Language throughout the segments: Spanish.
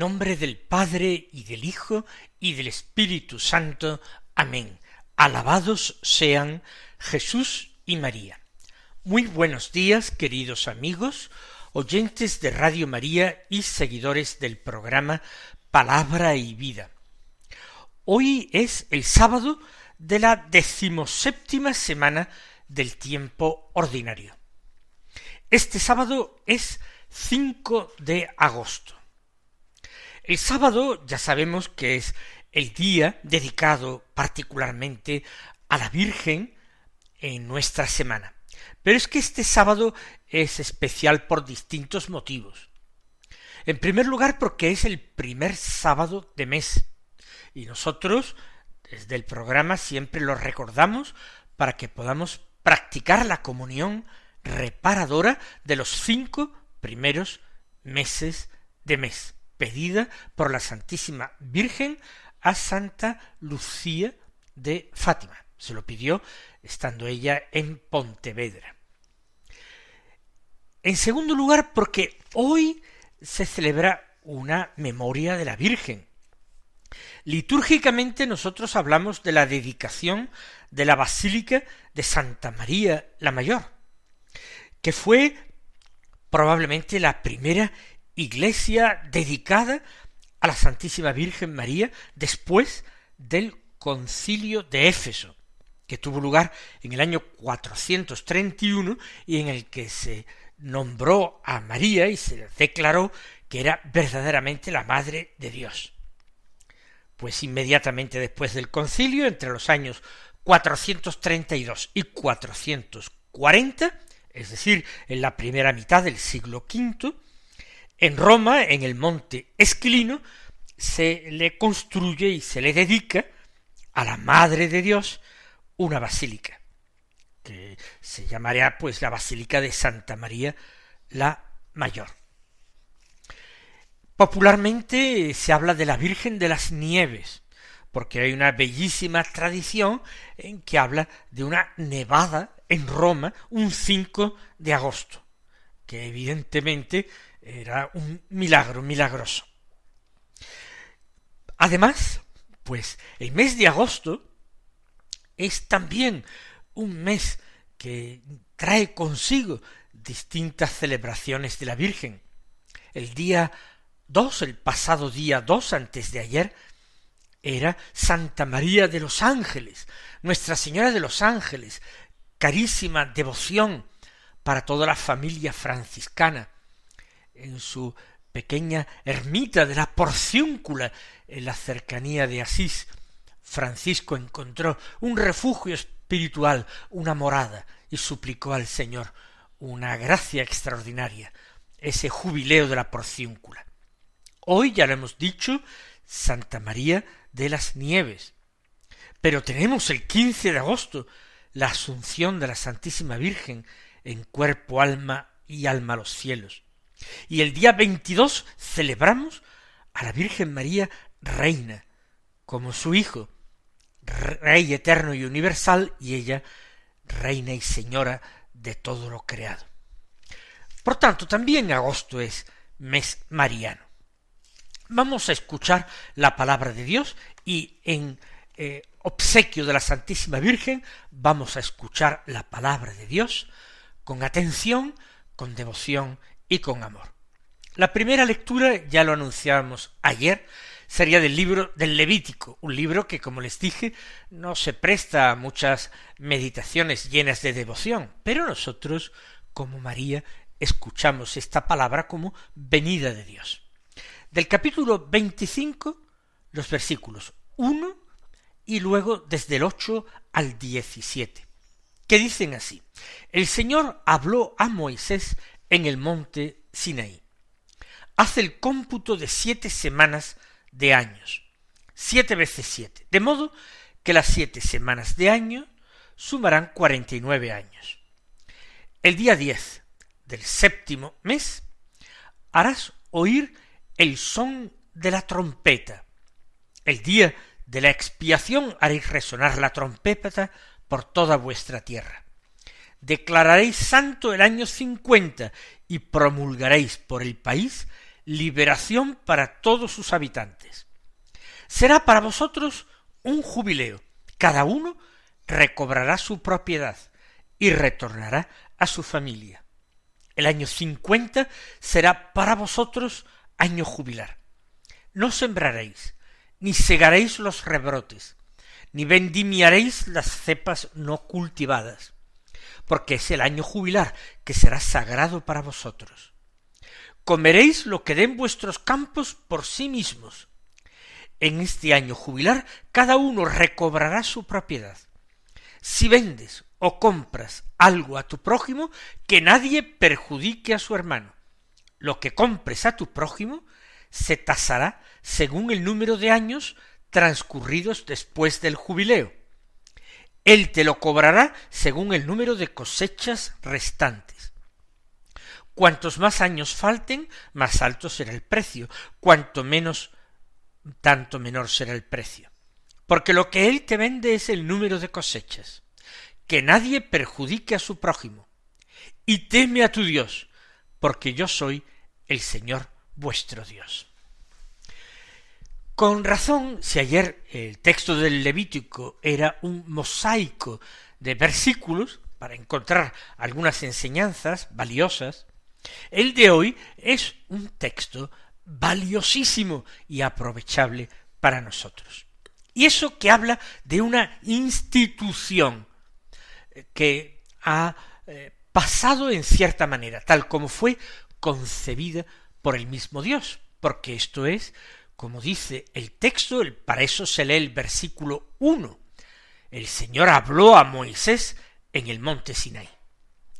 Nombre del Padre y del Hijo y del Espíritu Santo. Amén. Alabados sean Jesús y María. Muy buenos días, queridos amigos, oyentes de Radio María y seguidores del programa Palabra y Vida. Hoy es el sábado de la decimoséptima semana del tiempo ordinario. Este sábado es 5 de agosto. El sábado ya sabemos que es el día dedicado particularmente a la Virgen en nuestra semana. Pero es que este sábado es especial por distintos motivos. En primer lugar, porque es el primer sábado de mes. Y nosotros, desde el programa, siempre lo recordamos para que podamos practicar la comunión reparadora de los cinco primeros meses de mes pedida por la Santísima Virgen a Santa Lucía de Fátima. Se lo pidió estando ella en Pontevedra. En segundo lugar, porque hoy se celebra una memoria de la Virgen. Litúrgicamente nosotros hablamos de la dedicación de la Basílica de Santa María la Mayor, que fue probablemente la primera iglesia dedicada a la Santísima Virgen María después del concilio de Éfeso, que tuvo lugar en el año 431 y en el que se nombró a María y se declaró que era verdaderamente la Madre de Dios. Pues inmediatamente después del concilio, entre los años 432 y 440, es decir, en la primera mitad del siglo V, en Roma, en el monte Esquilino, se le construye y se le dedica a la Madre de Dios una basílica, que se llamaría pues la Basílica de Santa María la Mayor. Popularmente se habla de la Virgen de las Nieves, porque hay una bellísima tradición en que habla de una nevada en Roma un 5 de agosto, que evidentemente era un milagro milagroso. Además, pues el mes de agosto es también un mes que trae consigo distintas celebraciones de la Virgen. El día dos, el pasado día dos, antes de ayer, era Santa María de los Ángeles, Nuestra Señora de los Ángeles, carísima devoción para toda la familia franciscana, en su pequeña ermita de la Porciúncula, en la cercanía de Asís, Francisco encontró un refugio espiritual, una morada, y suplicó al Señor una gracia extraordinaria, ese jubileo de la Porciúncula. Hoy, ya lo hemos dicho, Santa María de las Nieves. Pero tenemos el quince de agosto la Asunción de la Santísima Virgen en cuerpo, alma y alma a los cielos. Y el día 22 celebramos a la Virgen María Reina, como su Hijo, Rey eterno y universal, y ella Reina y Señora de todo lo creado. Por tanto, también agosto es mes mariano. Vamos a escuchar la palabra de Dios y en eh, obsequio de la Santísima Virgen vamos a escuchar la palabra de Dios con atención, con devoción y con amor. La primera lectura, ya lo anunciábamos ayer, sería del libro del Levítico, un libro que, como les dije, no se presta a muchas meditaciones llenas de devoción, pero nosotros, como María, escuchamos esta palabra como venida de Dios. Del capítulo 25, los versículos 1 y luego desde el 8 al 17, que dicen así, El Señor habló a Moisés en el monte Sinaí. Hace el cómputo de siete semanas de años, siete veces siete, de modo que las siete semanas de año sumarán cuarenta y nueve años. El día diez del séptimo mes harás oír el son de la trompeta. El día de la expiación haréis resonar la trompeta por toda vuestra tierra. Declararéis santo el año cincuenta y promulgaréis por el país liberación para todos sus habitantes. Será para vosotros un jubileo. Cada uno recobrará su propiedad y retornará a su familia. El año cincuenta será para vosotros año jubilar. No sembraréis, ni segaréis los rebrotes, ni vendimiaréis las cepas no cultivadas, porque es el año jubilar que será sagrado para vosotros. Comeréis lo que den vuestros campos por sí mismos. En este año jubilar cada uno recobrará su propiedad. Si vendes o compras algo a tu prójimo, que nadie perjudique a su hermano. Lo que compres a tu prójimo se tasará según el número de años transcurridos después del jubileo. Él te lo cobrará según el número de cosechas restantes. Cuantos más años falten, más alto será el precio, cuanto menos, tanto menor será el precio. Porque lo que él te vende es el número de cosechas. Que nadie perjudique a su prójimo. Y teme a tu Dios, porque yo soy el Señor vuestro Dios. Con razón, si ayer el texto del Levítico era un mosaico de versículos para encontrar algunas enseñanzas valiosas, el de hoy es un texto valiosísimo y aprovechable para nosotros. Y eso que habla de una institución que ha eh, pasado en cierta manera, tal como fue concebida por el mismo Dios, porque esto es, como dice el texto, el, para eso se lee el versículo uno. El Señor habló a Moisés en el monte Sinai.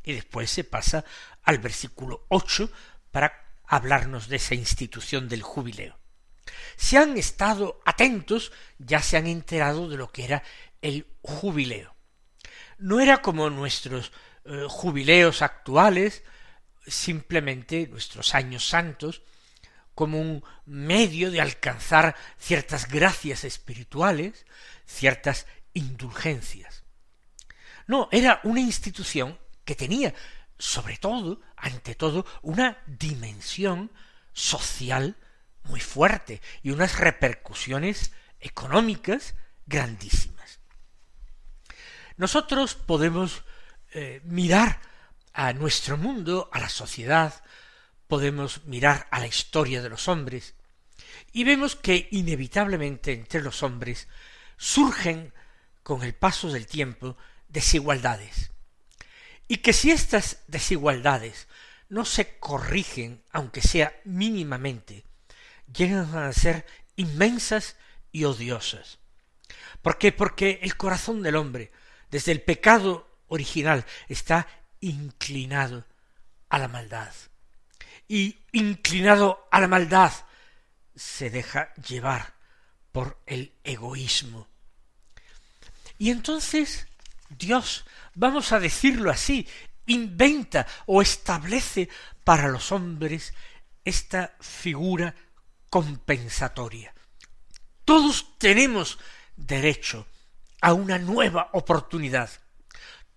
Y después se pasa al versículo ocho para hablarnos de esa institución del jubileo. Si han estado atentos, ya se han enterado de lo que era el jubileo. No era como nuestros eh, jubileos actuales, simplemente nuestros años santos como un medio de alcanzar ciertas gracias espirituales, ciertas indulgencias. No, era una institución que tenía, sobre todo, ante todo, una dimensión social muy fuerte y unas repercusiones económicas grandísimas. Nosotros podemos eh, mirar a nuestro mundo, a la sociedad, podemos mirar a la historia de los hombres, y vemos que inevitablemente entre los hombres surgen con el paso del tiempo desigualdades, y que si estas desigualdades no se corrigen, aunque sea mínimamente, llegan a ser inmensas y odiosas. ¿Por qué? Porque el corazón del hombre, desde el pecado original, está inclinado a la maldad. Y inclinado a la maldad se deja llevar por el egoísmo. Y entonces Dios, vamos a decirlo así, inventa o establece para los hombres esta figura compensatoria. Todos tenemos derecho a una nueva oportunidad.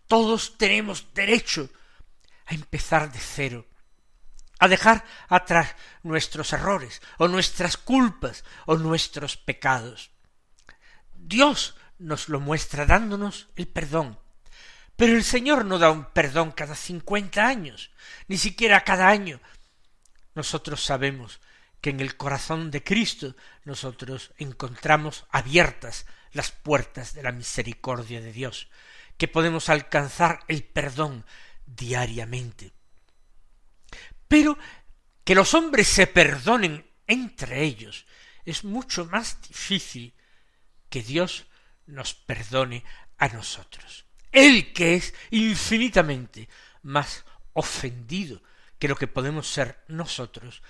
Todos tenemos derecho a empezar de cero, a dejar atrás nuestros errores, o nuestras culpas, o nuestros pecados. Dios nos lo muestra dándonos el perdón. Pero el Señor no da un perdón cada cincuenta años, ni siquiera cada año. Nosotros sabemos que en el corazón de Cristo nosotros encontramos abiertas las puertas de la misericordia de Dios, que podemos alcanzar el perdón diariamente. Pero que los hombres se perdonen entre ellos es mucho más difícil que Dios nos perdone a nosotros. Él que es infinitamente más ofendido que lo que podemos ser nosotros,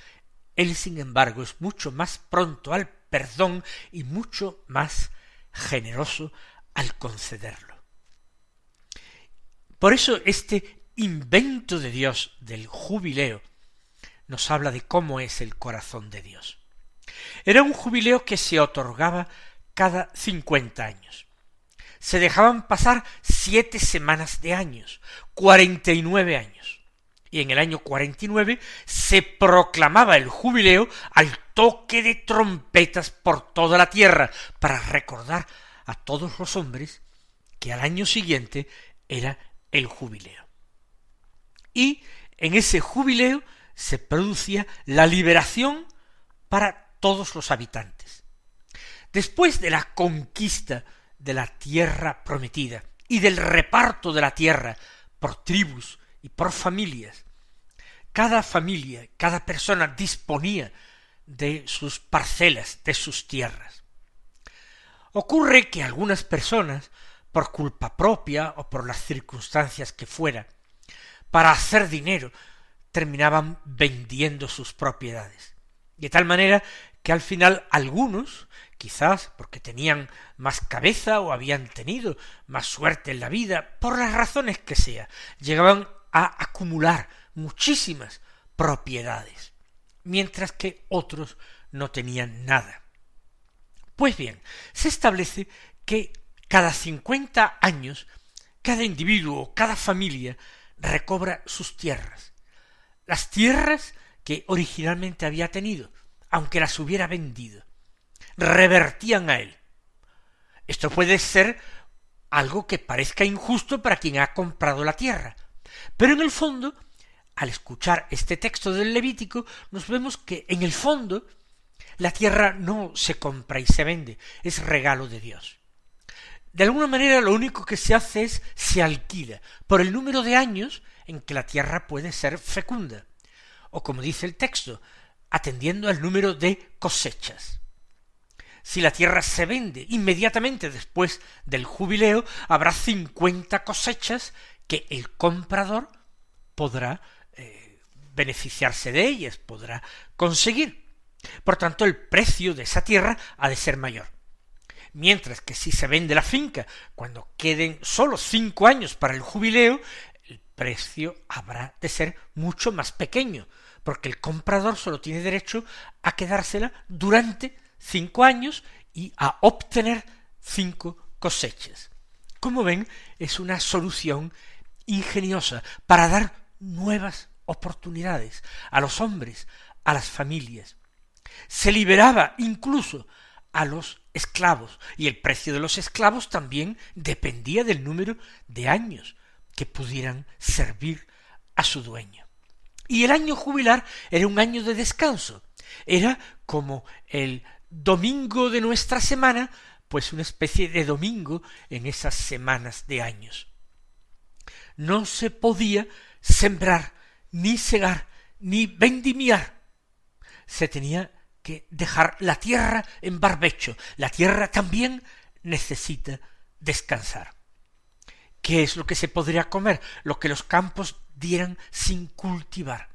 Él sin embargo es mucho más pronto al perdón y mucho más generoso al concederlo. Por eso este invento de Dios del jubileo nos habla de cómo es el corazón de Dios. Era un jubileo que se otorgaba cada cincuenta años. Se dejaban pasar siete semanas de años, cuarenta y nueve años. Y en el año cuarenta y nueve se proclamaba el jubileo al toque de trompetas por toda la tierra, para recordar a todos los hombres que al año siguiente era el jubileo. Y en ese jubileo se producía la liberación para todos los habitantes. Después de la conquista de la tierra prometida y del reparto de la tierra por tribus y por familias, cada familia, cada persona disponía de sus parcelas, de sus tierras. Ocurre que algunas personas, por culpa propia o por las circunstancias que fuera, para hacer dinero, terminaban vendiendo sus propiedades. De tal manera que al final algunos, quizás porque tenían más cabeza o habían tenido más suerte en la vida, por las razones que sea, llegaban a acumular muchísimas propiedades, mientras que otros no tenían nada. Pues bien, se establece que cada cincuenta años cada individuo, cada familia recobra sus tierras, las tierras que originalmente había tenido, aunque las hubiera vendido, revertían a él. Esto puede ser algo que parezca injusto para quien ha comprado la tierra, pero en el fondo, al escuchar este texto del Levítico, nos vemos que en el fondo la tierra no se compra y se vende, es regalo de Dios. De alguna manera lo único que se hace es se alquila por el número de años en que la tierra puede ser fecunda, o como dice el texto, atendiendo al número de cosechas. Si la tierra se vende inmediatamente después del jubileo, habrá cincuenta cosechas que el comprador podrá eh, beneficiarse de ellas, podrá conseguir. Por tanto, el precio de esa tierra ha de ser mayor. Mientras que si se vende la finca cuando queden solo cinco años para el jubileo, el precio habrá de ser mucho más pequeño, porque el comprador solo tiene derecho a quedársela durante cinco años y a obtener cinco cosechas. Como ven, es una solución ingeniosa para dar nuevas oportunidades a los hombres, a las familias. Se liberaba incluso a los esclavos, y el precio de los esclavos también dependía del número de años que pudieran servir a su dueño. Y el año jubilar era un año de descanso, era como el domingo de nuestra semana, pues una especie de domingo en esas semanas de años. No se podía sembrar, ni segar, ni vendimiar. Se tenía que dejar la tierra en barbecho. La tierra también necesita descansar. ¿Qué es lo que se podría comer? Lo que los campos dieran sin cultivar.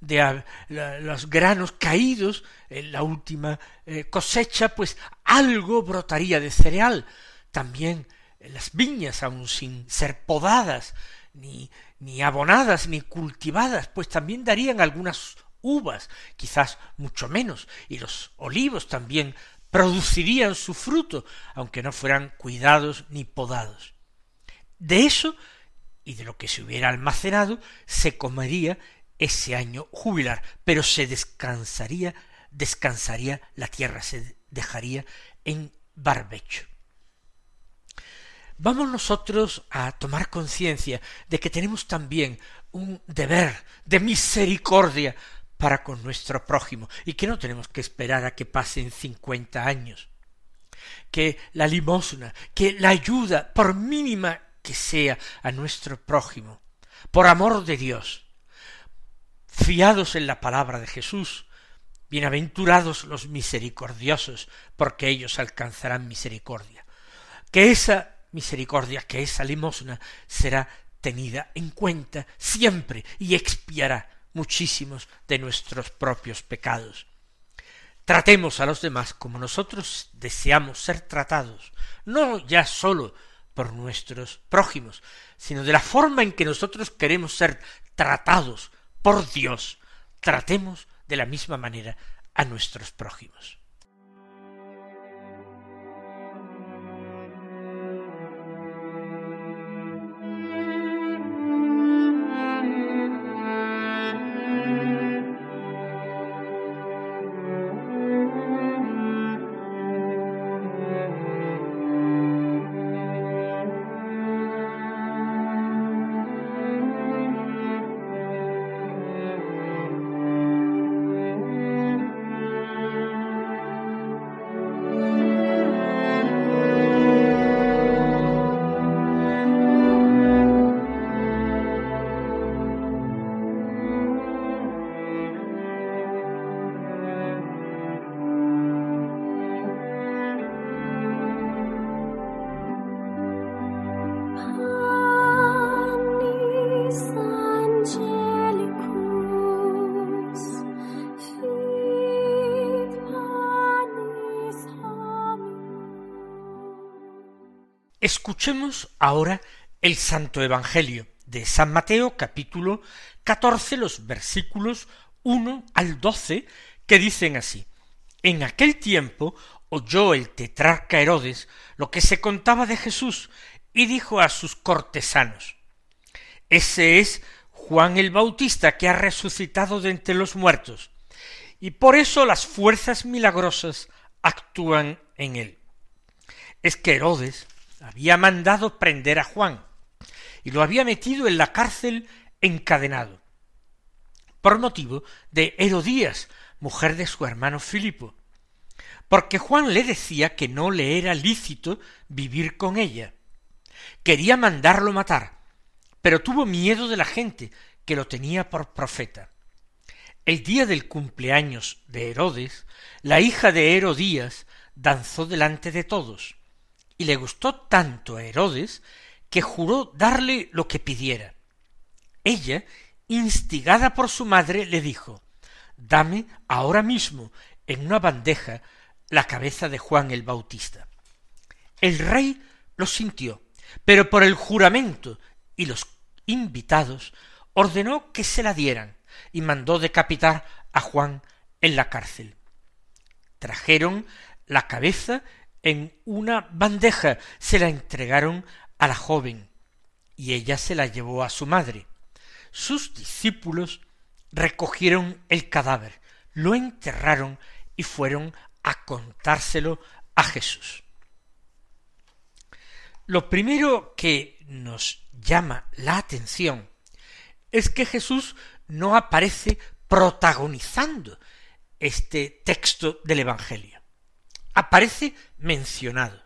De los granos caídos en la última eh, cosecha, pues algo brotaría de cereal. También las viñas, aun sin ser podadas, ni, ni abonadas, ni cultivadas, pues también darían algunas uvas, quizás mucho menos, y los olivos también producirían su fruto, aunque no fueran cuidados ni podados. De eso y de lo que se hubiera almacenado se comería ese año jubilar, pero se descansaría, descansaría la tierra, se dejaría en barbecho. Vamos nosotros a tomar conciencia de que tenemos también un deber de misericordia para con nuestro prójimo y que no tenemos que esperar a que pasen cincuenta años. Que la limosna, que la ayuda, por mínima que sea a nuestro prójimo, por amor de Dios, fiados en la palabra de Jesús, bienaventurados los misericordiosos, porque ellos alcanzarán misericordia. Que esa misericordia, que esa limosna será tenida en cuenta siempre y expiará muchísimos de nuestros propios pecados. Tratemos a los demás como nosotros deseamos ser tratados, no ya sólo por nuestros prójimos, sino de la forma en que nosotros queremos ser tratados por Dios. Tratemos de la misma manera a nuestros prójimos. Escuchemos ahora el Santo Evangelio de San Mateo capítulo catorce los versículos uno al doce que dicen así En aquel tiempo oyó el tetrarca Herodes lo que se contaba de Jesús y dijo a sus cortesanos Ese es Juan el Bautista que ha resucitado de entre los muertos, y por eso las fuerzas milagrosas actúan en él. Es que Herodes había mandado prender a Juan y lo había metido en la cárcel encadenado por motivo de Herodías, mujer de su hermano Filipo, porque Juan le decía que no le era lícito vivir con ella. Quería mandarlo matar, pero tuvo miedo de la gente que lo tenía por profeta. El día del cumpleaños de Herodes, la hija de Herodías danzó delante de todos, y le gustó tanto a Herodes que juró darle lo que pidiera. Ella, instigada por su madre, le dijo Dame ahora mismo en una bandeja la cabeza de Juan el Bautista. El rey lo sintió, pero por el juramento y los invitados ordenó que se la dieran y mandó decapitar a Juan en la cárcel. Trajeron la cabeza en una bandeja se la entregaron a la joven y ella se la llevó a su madre. Sus discípulos recogieron el cadáver, lo enterraron y fueron a contárselo a Jesús. Lo primero que nos llama la atención es que Jesús no aparece protagonizando este texto del Evangelio aparece mencionado.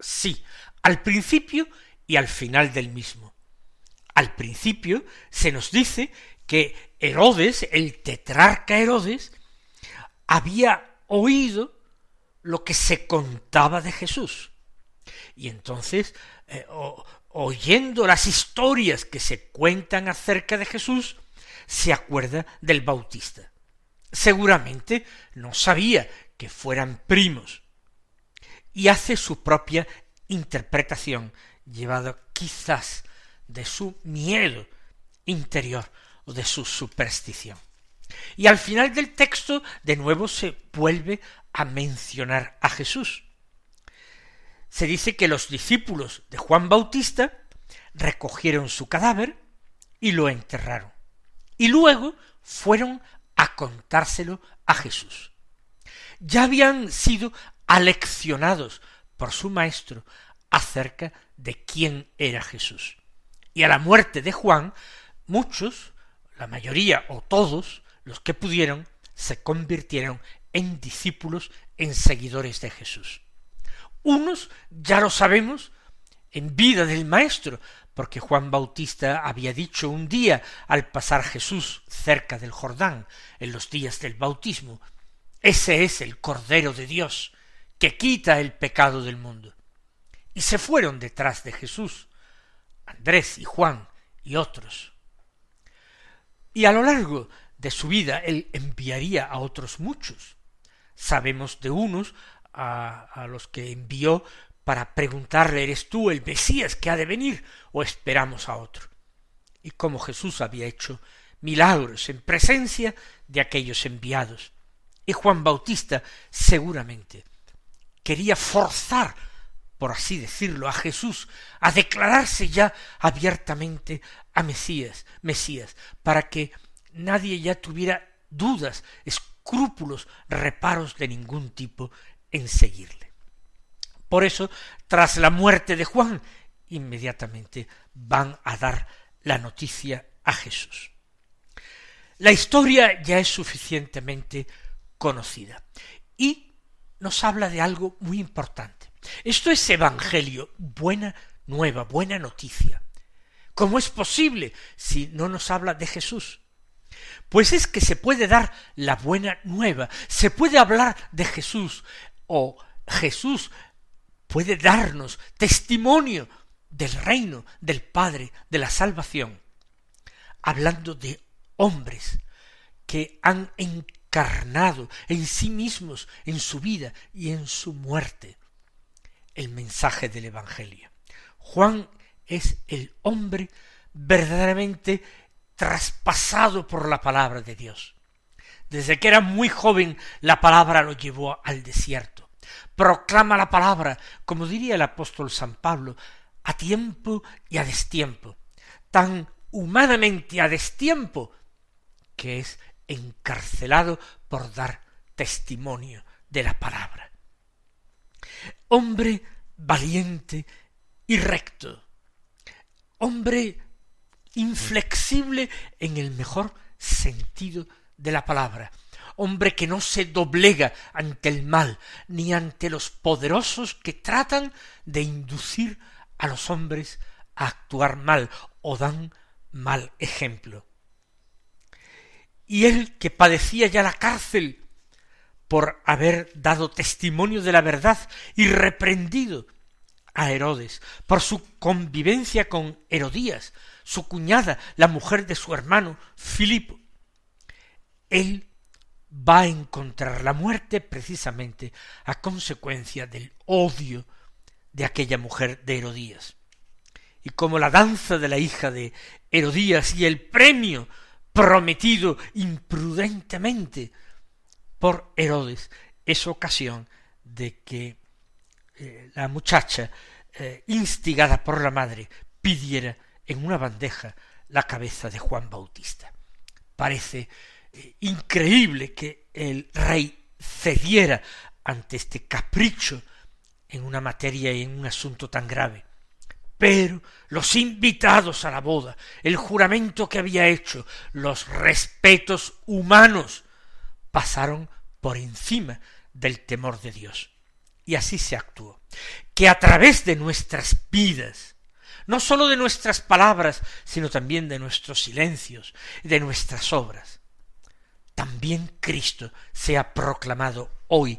Sí, al principio y al final del mismo. Al principio se nos dice que Herodes, el tetrarca Herodes, había oído lo que se contaba de Jesús. Y entonces, eh, oyendo las historias que se cuentan acerca de Jesús, se acuerda del Bautista. Seguramente no sabía que fueran primos, y hace su propia interpretación, llevado quizás de su miedo interior o de su superstición. Y al final del texto de nuevo se vuelve a mencionar a Jesús. Se dice que los discípulos de Juan Bautista recogieron su cadáver y lo enterraron. Y luego fueron a contárselo a Jesús. Ya habían sido aleccionados por su maestro acerca de quién era Jesús. Y a la muerte de Juan, muchos, la mayoría o todos, los que pudieron, se convirtieron en discípulos, en seguidores de Jesús. Unos, ya lo sabemos, en vida del Maestro, porque Juan Bautista había dicho un día al pasar Jesús cerca del Jordán, en los días del bautismo, ese es el Cordero de Dios, que quita el pecado del mundo. Y se fueron detrás de Jesús, Andrés y Juan y otros. Y a lo largo de su vida él enviaría a otros muchos. Sabemos de unos a, a los que envió para preguntarle ¿eres tú el Mesías que ha de venir o esperamos a otro? Y como Jesús había hecho milagros en presencia de aquellos enviados. Y Juan Bautista seguramente quería forzar, por así decirlo, a Jesús a declararse ya abiertamente a Mesías, Mesías, para que nadie ya tuviera dudas, escrúpulos, reparos de ningún tipo en seguirle. Por eso, tras la muerte de Juan, inmediatamente van a dar la noticia a Jesús. La historia ya es suficientemente conocida y nos habla de algo muy importante. Esto es Evangelio, buena nueva, buena noticia. ¿Cómo es posible si no nos habla de Jesús? Pues es que se puede dar la buena nueva, se puede hablar de Jesús, o Jesús puede darnos testimonio del reino del Padre, de la salvación, hablando de hombres que han encarnado en sí mismos, en su vida y en su muerte, el mensaje del Evangelio. Juan es el hombre verdaderamente traspasado por la palabra de Dios. Desde que era muy joven la palabra lo llevó al desierto. Proclama la palabra, como diría el apóstol San Pablo, a tiempo y a destiempo, tan humanamente a destiempo que es encarcelado por dar testimonio de la palabra. Hombre valiente y recto, hombre inflexible en el mejor sentido de la palabra, hombre que no se doblega ante el mal, ni ante los poderosos que tratan de inducir a los hombres a actuar mal o dan mal ejemplo. Y él que padecía ya la cárcel por haber dado testimonio de la verdad y reprendido a Herodes por su convivencia con Herodías, su cuñada, la mujer de su hermano Filipo. Él va a encontrar la muerte precisamente a consecuencia del odio de aquella mujer de Herodías. Y como la danza de la hija de Herodías y el premio prometido imprudentemente por Herodes es ocasión de que eh, la muchacha, eh, instigada por la madre, pidiera en una bandeja la cabeza de Juan Bautista. Parece eh, increíble que el rey cediera ante este capricho en una materia y en un asunto tan grave. Pero los invitados a la boda, el juramento que había hecho, los respetos humanos, pasaron por encima del temor de Dios. Y así se actuó. Que a través de nuestras vidas, no sólo de nuestras palabras, sino también de nuestros silencios, de nuestras obras, también Cristo sea proclamado hoy